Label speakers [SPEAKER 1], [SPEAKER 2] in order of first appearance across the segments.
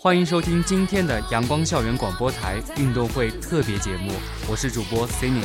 [SPEAKER 1] 欢迎收听今天的阳光校园广播台运动会特别节目，我是主播 Cindy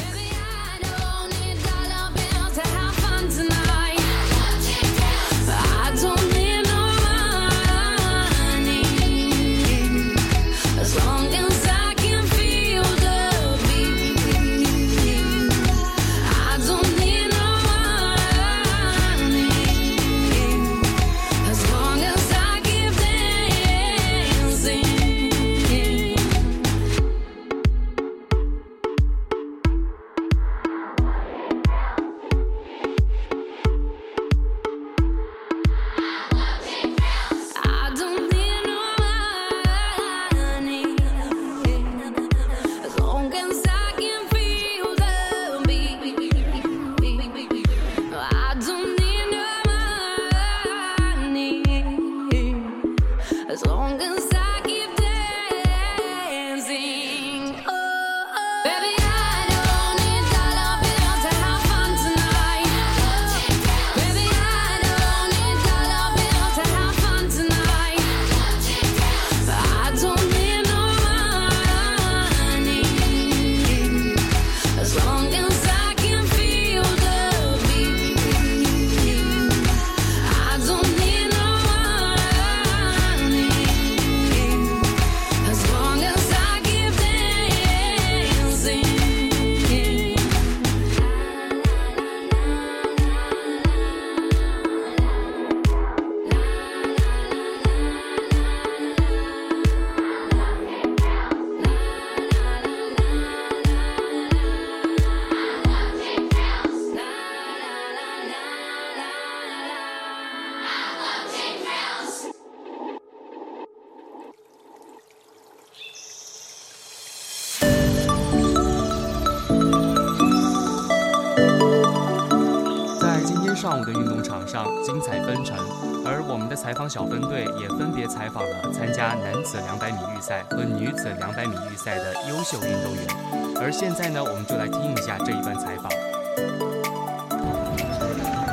[SPEAKER 1] 小分队也分别采访了参加男子两百米预赛和女子两百米预赛的优秀运动员。而现在呢，我们就来听一下这一段采访。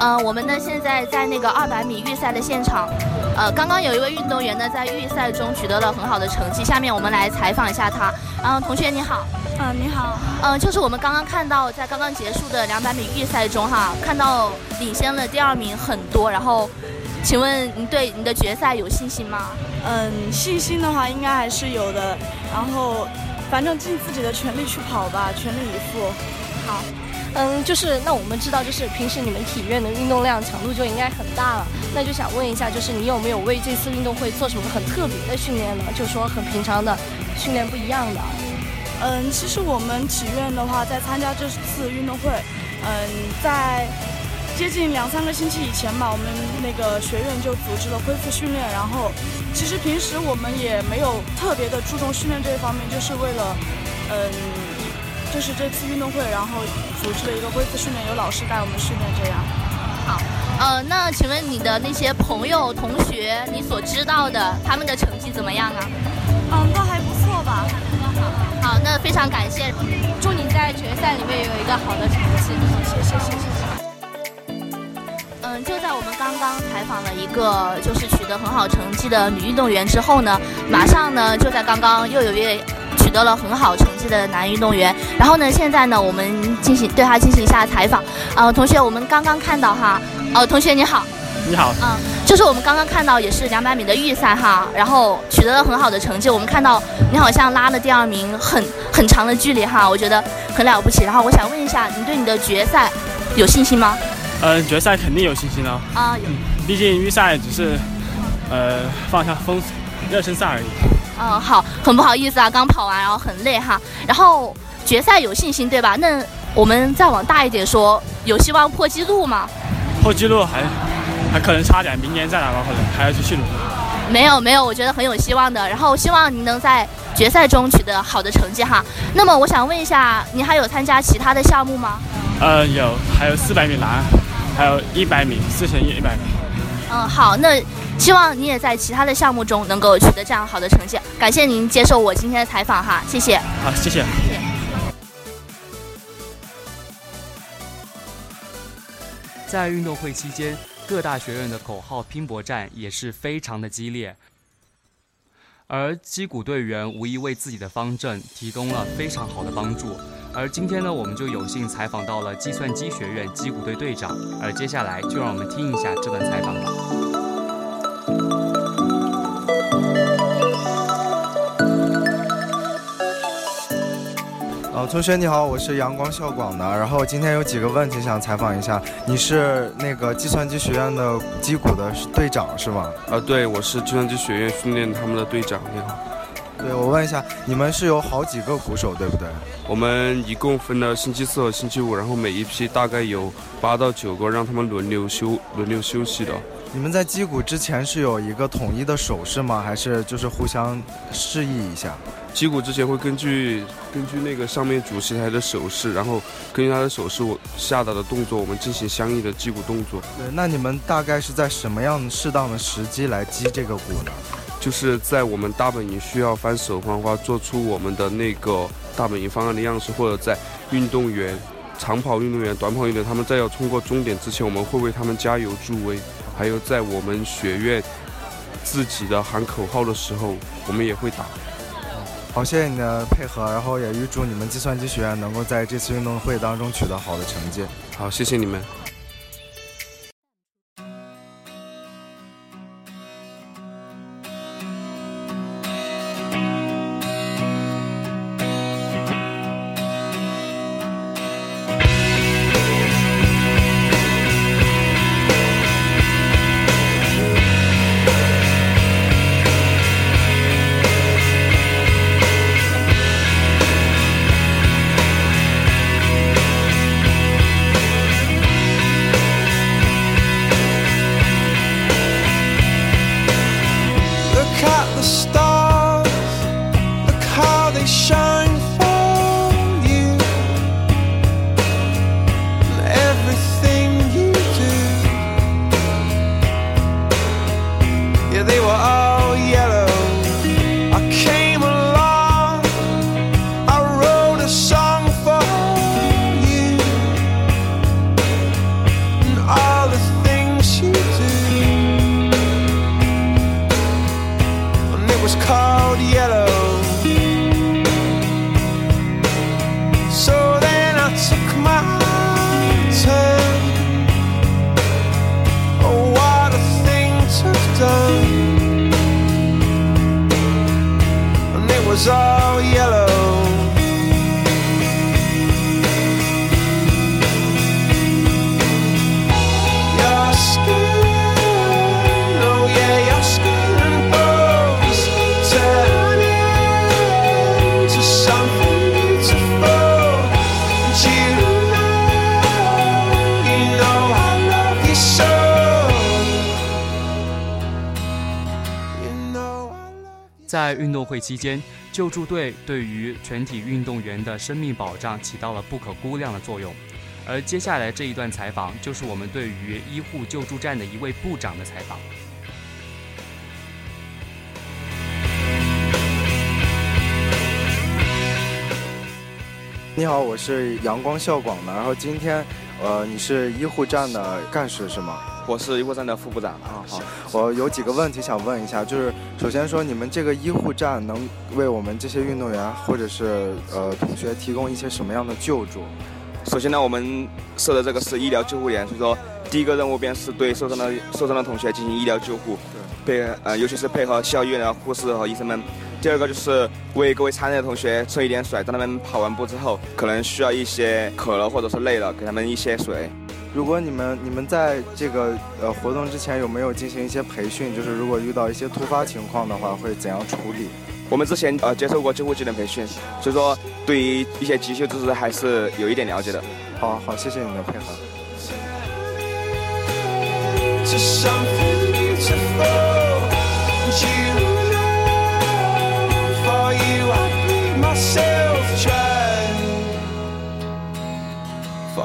[SPEAKER 2] 呃，我们呢现在在那个二百米预赛的现场，呃，刚刚有一位运动员呢在预赛中取得了很好的成绩，下面我们来采访一下他。嗯，同学你好。
[SPEAKER 3] 嗯，你好。
[SPEAKER 2] 嗯，就是我们刚刚看到，在刚刚结束的两百米预赛中，哈，看到领先了第二名很多。然后，请问你对你的决赛有信心吗？
[SPEAKER 3] 嗯，信心的话应该还是有的。然后，反正尽自己的全力去跑吧，全力以赴。
[SPEAKER 2] 好。
[SPEAKER 4] 嗯，就是那我们知道，就是平时你们体院的运动量强度就应该很大了。那就想问一下，就是你有没有为这次运动会做什么很特别的训练呢？就说很平常的训练不一样的。
[SPEAKER 3] 嗯，其实我们体院的话，在参加这次运动会，嗯，在接近两三个星期以前吧，我们那个学院就组织了恢复训练。然后，其实平时我们也没有特别的注重训练这一方面，就是为了，嗯，就是这次运动会，然后组织了一个恢复训练，有老师带我们训练这样。
[SPEAKER 2] 好，呃，那请问你的那些朋友、同学，你所知道的，他们的成绩怎么样啊？
[SPEAKER 3] 嗯，都还不错吧。
[SPEAKER 2] 好，那非常感谢，
[SPEAKER 4] 祝你在决赛里面有一个好的成绩。
[SPEAKER 3] 谢谢，谢谢。
[SPEAKER 2] 嗯，就在我们刚刚采访了一个就是取得很好成绩的女运动员之后呢，马上呢就在刚刚又有一位取得了很好成绩的男运动员，然后呢现在呢我们进行对他进行一下采访。呃，同学，我们刚刚看到哈，呃，同学你好。
[SPEAKER 5] 你好。
[SPEAKER 2] 嗯，就是我们刚刚看到也是两百米的预赛哈，然后取得了很好的成绩。我们看到你好像拉了第二名，很很长的距离哈，我觉得很了不起。然后我想问一下，你对你的决赛有信心吗？
[SPEAKER 5] 嗯，决赛肯定有信心了。
[SPEAKER 2] 啊，有。
[SPEAKER 5] 毕竟预赛只是，呃，放下风热身赛而已。
[SPEAKER 2] 嗯，好，很不好意思啊，刚跑完，然后很累哈。然后决赛有信心对吧？那我们再往大一点说，有希望破纪录吗？
[SPEAKER 5] 破纪录还还可能差点，明年再来吧，可能还要继续努力。
[SPEAKER 2] 没有没有，我觉得很有希望的。然后希望您能在决赛中取得好的成绩哈。那么我想问一下，您还有参加其他的项目吗？
[SPEAKER 5] 呃，有，还有四百米栏。还有一百米，四乘一一百米。
[SPEAKER 2] 嗯，好，那希望你也在其他的项目中能够取得这样好的成绩。感谢您接受我今天的采访哈，谢谢。
[SPEAKER 5] 好，谢谢。
[SPEAKER 2] 谢谢。
[SPEAKER 1] 在运动会期间，各大学院的口号拼搏战也是非常的激烈，而击鼓队员无疑为自己的方阵提供了非常好的帮助。而今天呢，我们就有幸采访到了计算机学院击鼓队队长。而接下来就让我们听一下这段采访吧。
[SPEAKER 6] 呃，同学你好，我是阳光校广的。然后今天有几个问题想采访一下，你是那个计算机学院的击鼓的队长是吗？
[SPEAKER 7] 啊，对，我是计算机学院训练他们的队长。你好。
[SPEAKER 6] 对，我问一下，你们是有好几个鼓手，对不对？
[SPEAKER 7] 我们一共分了星期四和星期五，然后每一批大概有八到九个，让他们轮流休轮流休息的。
[SPEAKER 6] 你们在击鼓之前是有一个统一的手势吗？还是就是互相示意一下？
[SPEAKER 7] 击鼓之前会根据根据那个上面主席台的手势，然后根据他的手势我下达的动作，我们进行相应的击鼓动作。
[SPEAKER 6] 对，那你们大概是在什么样适当的时机来击这个鼓呢？
[SPEAKER 7] 就是在我们大本营需要翻手环花，做出我们的那个大本营方案的样式，或者在运动员、长跑运动员、短跑运动员他们在要冲过终点之前，我们会为他们加油助威。还有在我们学院自己的喊口号的时候，我们也会打。
[SPEAKER 6] 好，谢谢你的配合，然后也预祝你们计算机学院能够在这次运动会当中取得好的成绩。
[SPEAKER 7] 好，谢谢你们。Yeah, they were all yellow.
[SPEAKER 1] 在运动会期间，救助队对于全体运动员的生命保障起到了不可估量的作用。而接下来这一段采访，就是我们对于医护救助站的一位部长的采访。
[SPEAKER 6] 你好，我是阳光校广的。然后今天，呃，你是医护站的干事是吗？
[SPEAKER 8] 我是医护站的副部长。
[SPEAKER 6] 啊，好，我有几个问题想问一下，就是首先说，你们这个医护站能为我们这些运动员或者是呃同学提供一些什么样的救助？
[SPEAKER 8] 首先呢，我们设的这个是医疗救护员，所以说第一个任务便是对受伤的受伤的同学进行医疗救护，配呃尤其是配合校医院的护士和医生们。第二个就是为各位参赛的同学送一点水，当他们跑完步之后，可能需要一些渴了或者是累了，给他们一些水。
[SPEAKER 6] 如果你们你们在这个呃活动之前有没有进行一些培训？就是如果遇到一些突发情况的话，会怎样处理？
[SPEAKER 8] 我们之前呃接受过救护技能培训，所以说对于一些急救知识还是有一点了解的。
[SPEAKER 6] 好好，谢谢你的配合。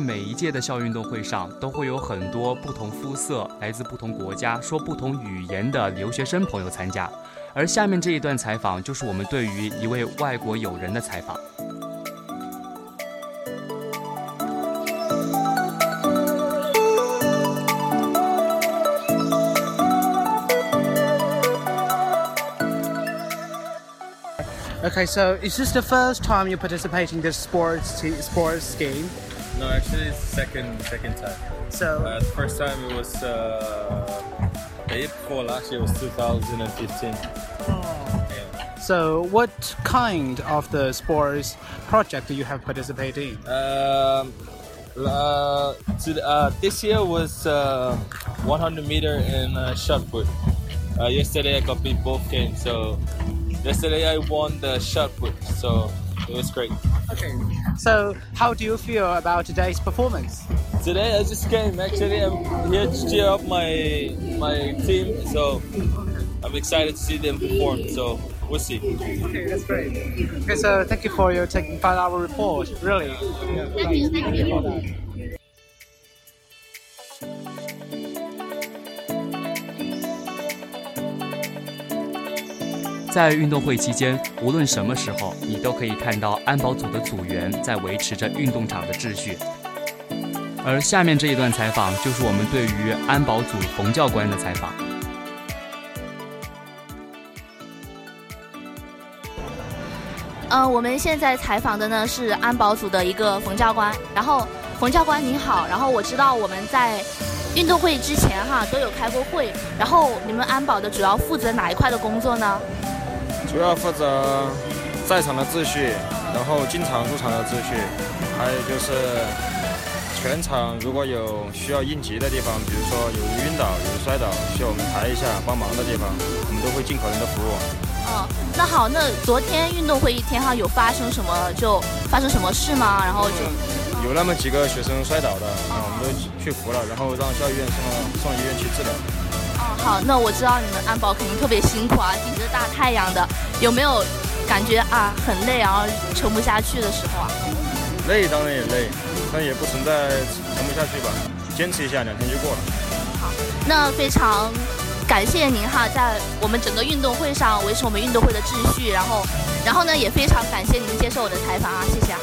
[SPEAKER 1] 在每一届的校运动会上，都会有很多不同肤色、来自不同国家、说不同语言的留学生朋友参加。而下面这一段采访，就是我们对于一位外国友人的采访。
[SPEAKER 9] Okay, so is this the first time you participate in this sports t- sports game?
[SPEAKER 10] No, actually, it's second second time.
[SPEAKER 9] So
[SPEAKER 10] uh, the first time it was uh, the year before last year was 2015.
[SPEAKER 9] So what kind of the sports project do you have participated in?
[SPEAKER 10] Um, uh, to, uh, this year was uh, 100 meter and uh, shot put. Uh, yesterday I got beat both games, so yesterday I won the shot put, so it was great.
[SPEAKER 9] Okay. So how do you feel about today's performance?
[SPEAKER 10] Today I just came. Actually, I'm here to cheer up my my team, so I'm excited to see them perform. So we'll see.
[SPEAKER 9] Okay, that's great. Okay, so thank you for your taking part our report. Really. Yeah, thank you. Thank you
[SPEAKER 1] 在运动会期间，无论什么时候，你都可以看到安保组的组员在维持着运动场的秩序。而下面这一段采访，就是我们对于安保组冯教官的采访。
[SPEAKER 2] 呃，我们现在采访的呢是安保组的一个冯教官。然后，冯教官您好。然后我知道我们在运动会之前哈都有开过会。然后你们安保的主要负责哪一块的工作呢？
[SPEAKER 11] 主要负责在场的秩序，然后进场入场的秩序，还有就是全场如果有需要应急的地方，比如说有人晕倒、有人摔倒，需要我们抬一下帮忙的地方，我们都会尽可能的服务。
[SPEAKER 2] 哦，那好，那昨天运动会一天哈，有发生什么就发生什么事吗？然后就
[SPEAKER 11] 有那么几个学生摔倒的，啊，我们都去扶了，然后让校医院送到送医院去治疗。
[SPEAKER 2] 哦，好，那我知道你们安保肯定特别辛苦啊，顶着大太阳的，有没有感觉啊很累，然后撑不下去的时候啊？
[SPEAKER 11] 累当然也累，但也不存在撑不下去吧，坚持一下，两天就过了。
[SPEAKER 2] 好，那非常感谢您哈，在我们整个运动会上维持我们运动会的秩序，然后，然后呢也非常感谢您接受我的采访啊，谢谢啊。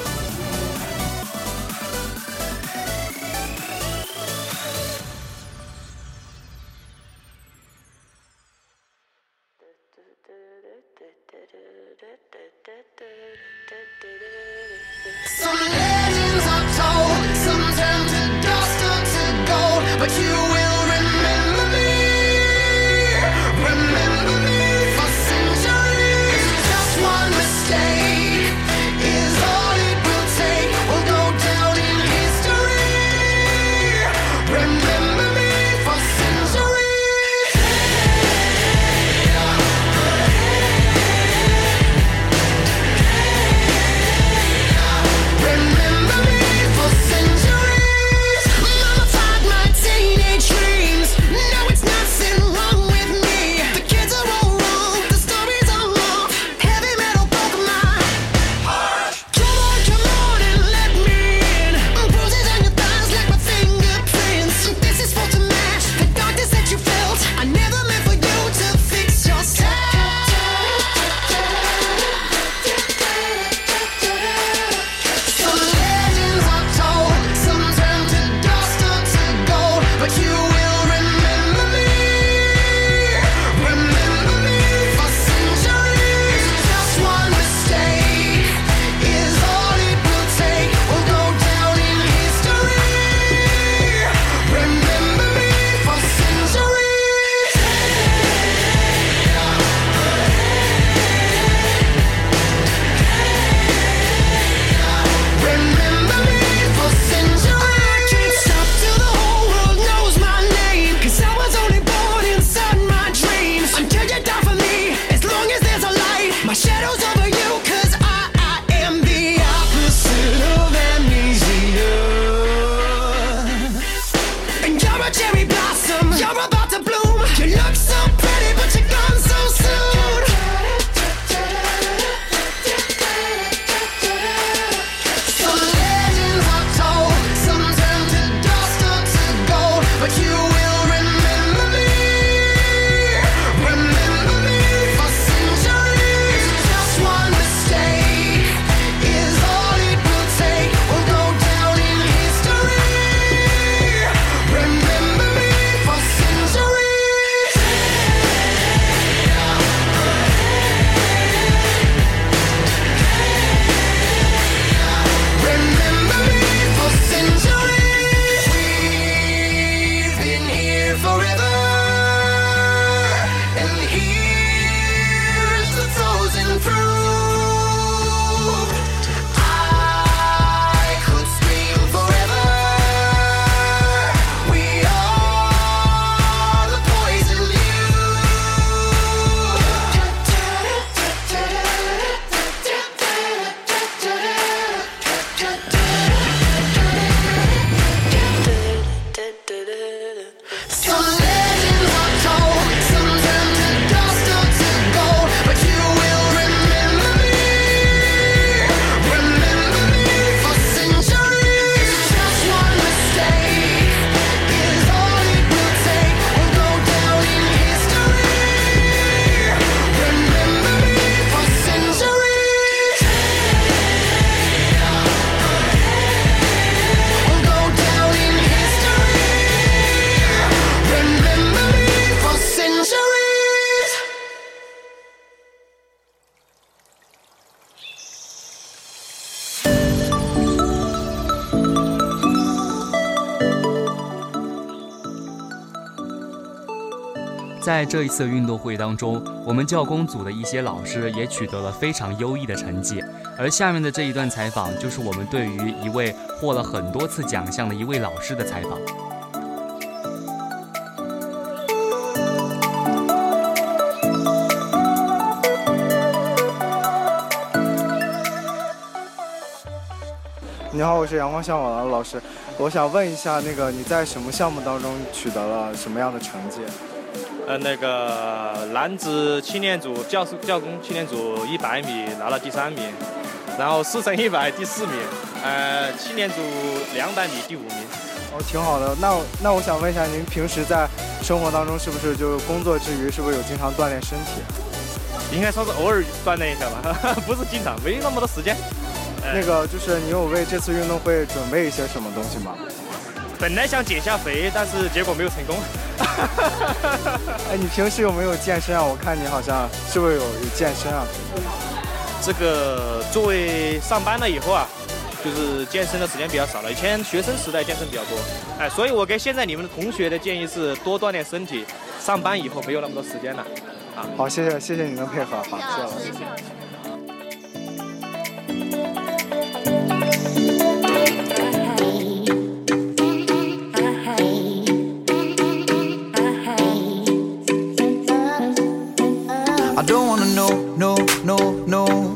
[SPEAKER 1] 在这一次运动会当中，我们教工组的一些老师也取得了非常优异的成绩。而下面的这一段采访，就是我们对于一位获了很多次奖项的一位老师的采访。
[SPEAKER 6] 你好，我是阳光向往的老师，我想问一下，那个你在什么项目当中取得了什么样的成绩？
[SPEAKER 12] 呃，那个男子青年组教师教工青年组一百米拿了第三名，然后四乘一百第四名，呃，青年组两百米第五名。
[SPEAKER 6] 哦，挺好的。那那我想问一下，您平时在生活当中是不是就工作之余，是不是有经常锻炼身体？
[SPEAKER 12] 应该说是偶尔锻炼一下吧，不是经常，没那么多时间。
[SPEAKER 6] 那个就是你有为这次运动会准备一些什么东西吗？
[SPEAKER 12] 本来想减下肥，但是结果没有成功。
[SPEAKER 6] 哎，你平时有没有健身啊？我看你好像是不是有有健身啊？
[SPEAKER 12] 这个作为上班了以后啊，就是健身的时间比较少了。以前学生时代健身比较多，哎，所以我给现在你们的同学的建议是多锻炼身体。上班以后没有那么多时间了。啊，
[SPEAKER 6] 好，谢谢谢谢你的配合，好，谢谢。
[SPEAKER 13] I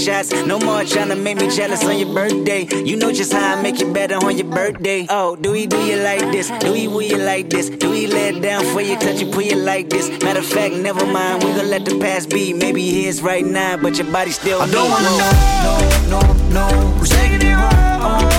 [SPEAKER 14] Screenshots. No more trying to make me jealous on your birthday. You know just how I make you better on your birthday. Oh, do we do you like this? Do we will you like this? Do we let it down for you, touch you, pull you like this? Matter of fact, never mind. We gon' let the past be. Maybe here's right now, but your body still.
[SPEAKER 13] I don't wanna know, no, no, no. Who's taking you home?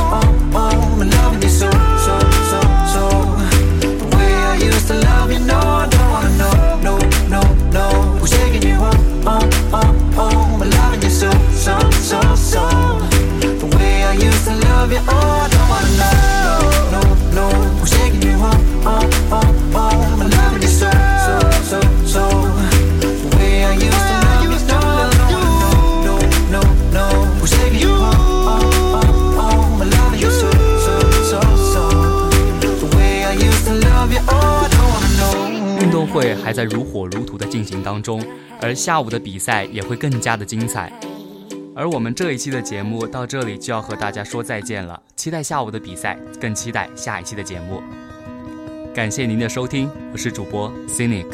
[SPEAKER 1] 会还在如火如荼的进行当中，而下午的比赛也会更加的精彩。而我们这一期的节目到这里就要和大家说再见了，期待下午的比赛，更期待下一期的节目。感谢您的收听，我是主播 Cynic。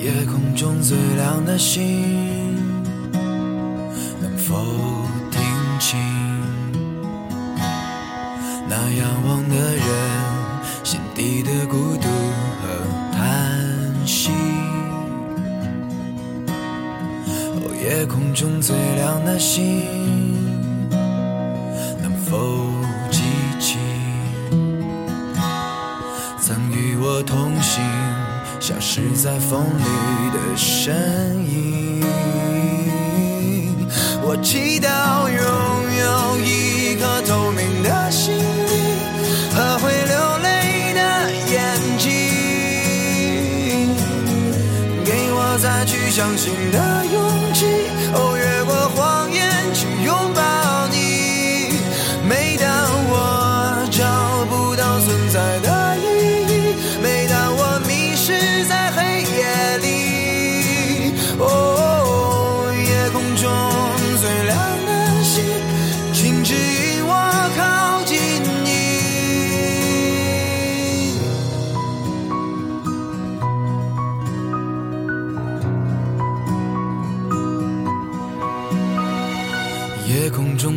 [SPEAKER 15] 夜空中最亮的星，夜空中最亮的星，能否记起曾与我同行？消失在风里的身影。我祈祷拥有一颗透明的心灵和会流泪的眼睛，给我再去相信的